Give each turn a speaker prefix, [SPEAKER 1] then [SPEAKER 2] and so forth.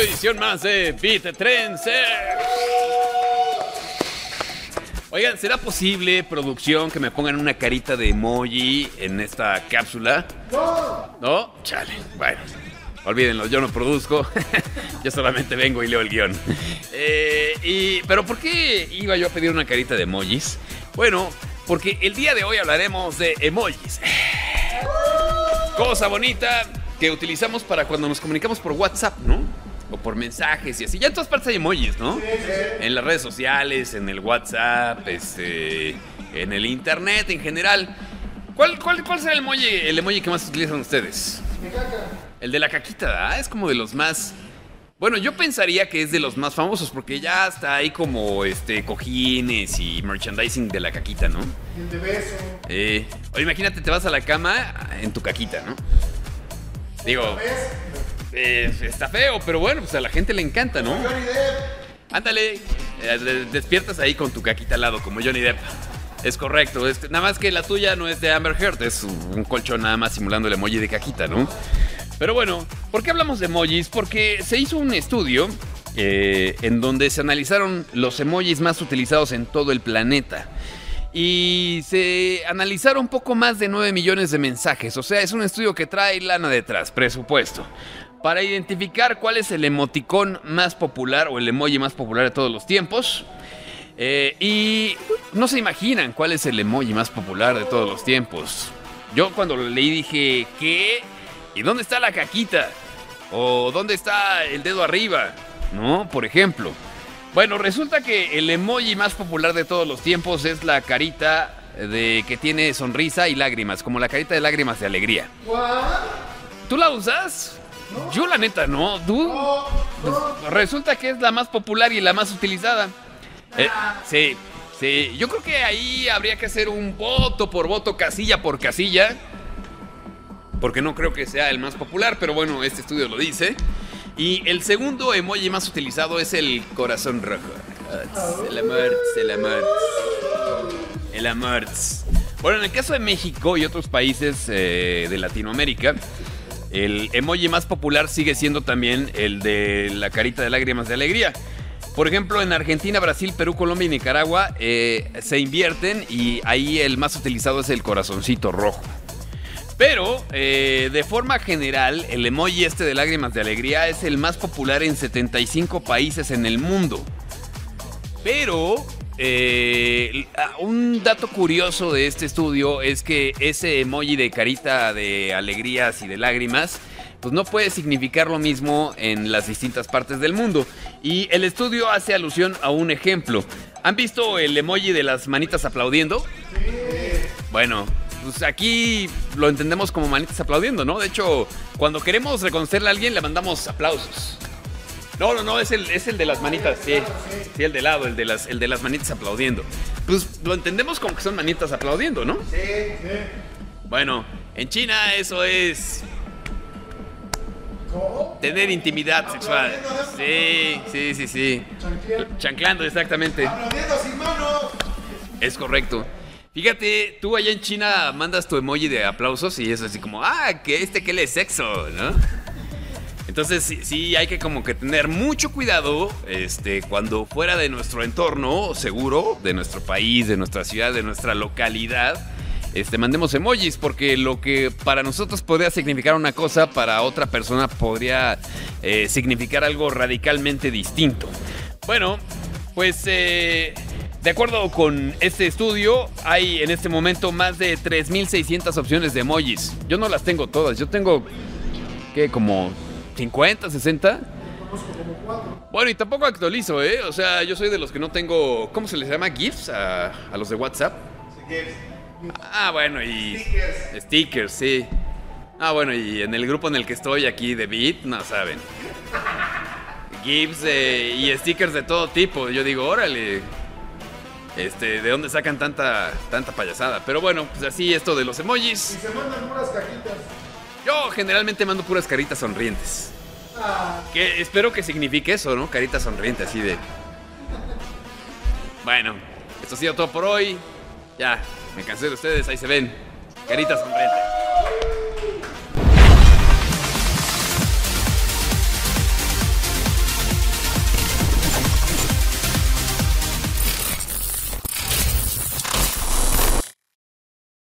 [SPEAKER 1] edición más de Beat Trends. Oigan, ¿será posible, producción, que me pongan una carita de emoji en esta cápsula? No. ¿No? Chale, bueno. Olvídenlo, yo no produzco. yo solamente vengo y leo el guion. Eh, y, Pero ¿por qué iba yo a pedir una carita de emojis? Bueno, porque el día de hoy hablaremos de emojis. Cosa bonita que utilizamos para cuando nos comunicamos por WhatsApp, ¿no? O por mensajes y así. Ya en todas partes hay emojis, ¿no? En las redes sociales, en el WhatsApp, este, en el internet en general. ¿Cuál, cuál, cuál será el emoji, el emoji que más utilizan ustedes? El de la caquita, ¿ah? Es como de los más... Bueno, yo pensaría que es de los más famosos porque ya está ahí como este cojines y merchandising de la caquita, ¿no?
[SPEAKER 2] El de beso.
[SPEAKER 1] Eh, o imagínate, te vas a la cama en tu caquita, ¿no? Digo, eh, está feo, pero bueno, pues a la gente le encanta, ¿no?
[SPEAKER 2] Johnny Depp.
[SPEAKER 1] Ándale, eh, despiertas ahí con tu caquita al lado, como Johnny Depp. Es correcto, es- nada más que la tuya no es de Amber Heard, es un colchón nada más simulando el emoji de caquita, ¿no? Pero bueno, ¿por qué hablamos de emojis? Porque se hizo un estudio eh, en donde se analizaron los emojis más utilizados en todo el planeta. Y se analizaron un poco más de 9 millones de mensajes. O sea, es un estudio que trae lana detrás, presupuesto. Para identificar cuál es el emoticón más popular o el emoji más popular de todos los tiempos. Eh, y no se imaginan cuál es el emoji más popular de todos los tiempos. Yo cuando lo leí dije, ¿qué? ¿Y dónde está la caquita? ¿O dónde está el dedo arriba? ¿No? Por ejemplo. Bueno, resulta que el emoji más popular de todos los tiempos es la carita de que tiene sonrisa y lágrimas, como la carita de lágrimas de alegría.
[SPEAKER 2] ¿What?
[SPEAKER 1] ¿Tú la usas? Yo la neta no, ¿tú? Resulta que es la más popular y la más utilizada. Eh, sí, sí, yo creo que ahí habría que hacer un voto por voto, casilla por casilla. Porque no creo que sea el más popular, pero bueno, este estudio lo dice. Y el segundo emoji más utilizado es el corazón rojo. El amor, el amor. El amor. Bueno, en el caso de México y otros países eh, de Latinoamérica, el emoji más popular sigue siendo también el de la carita de lágrimas de alegría. Por ejemplo, en Argentina, Brasil, Perú, Colombia y Nicaragua eh, se invierten y ahí el más utilizado es el corazoncito rojo. Pero, eh, de forma general, el emoji este de lágrimas de alegría es el más popular en 75 países en el mundo. Pero, eh, un dato curioso de este estudio es que ese emoji de carita de alegrías y de lágrimas, pues no puede significar lo mismo en las distintas partes del mundo. Y el estudio hace alusión a un ejemplo. ¿Han visto el emoji de las manitas aplaudiendo? Bueno, pues aquí lo entendemos como manitas aplaudiendo, ¿no? De hecho, cuando queremos reconocerle a alguien le mandamos aplausos. No, no, no, es el, es el de las manitas, sí. Sí, el de lado, el de las, el de las manitas aplaudiendo. Pues lo entendemos como que son manitas aplaudiendo, ¿no?
[SPEAKER 2] Sí.
[SPEAKER 1] Bueno, en China eso es
[SPEAKER 2] ¿Cómo?
[SPEAKER 1] tener intimidad sexual. Sí, sí, sí, sí. Chanclando, exactamente.
[SPEAKER 2] Aplaudiendo sin manos.
[SPEAKER 1] Es correcto. Fíjate, tú allá en China mandas tu emoji de aplausos y es así como, ah, que este que le es sexo, ¿no? Entonces sí, hay que como que tener mucho cuidado este, cuando fuera de nuestro entorno seguro, de nuestro país, de nuestra ciudad, de nuestra localidad, este, mandemos emojis porque lo que para nosotros podría significar una cosa, para otra persona podría eh, significar algo radicalmente distinto. Bueno, pues eh, de acuerdo con este estudio, hay en este momento más de 3.600 opciones de emojis. Yo no las tengo todas, yo tengo, ¿qué? Como 50, 60. Bueno, y tampoco actualizo, ¿eh? O sea, yo soy de los que no tengo, ¿cómo se les llama? GIFs a, a los de WhatsApp. Ah, bueno, y...
[SPEAKER 2] Stickers.
[SPEAKER 1] Stickers, sí. Ah, bueno, y en el grupo en el que estoy aquí de Beat, no saben. GIFs eh, y stickers de todo tipo. Yo digo, órale. Este, ¿de dónde sacan tanta, tanta payasada? Pero bueno, pues así esto de los
[SPEAKER 2] Y
[SPEAKER 1] emojis.
[SPEAKER 2] se mandan puras cajitas.
[SPEAKER 1] Yo generalmente mando puras caritas sonrientes. Que espero que signifique eso, ¿no? Carita sonriente, así de. Bueno, esto ha sido todo por hoy. Ya, me cansé de ustedes, ahí se ven. Carita sonriente.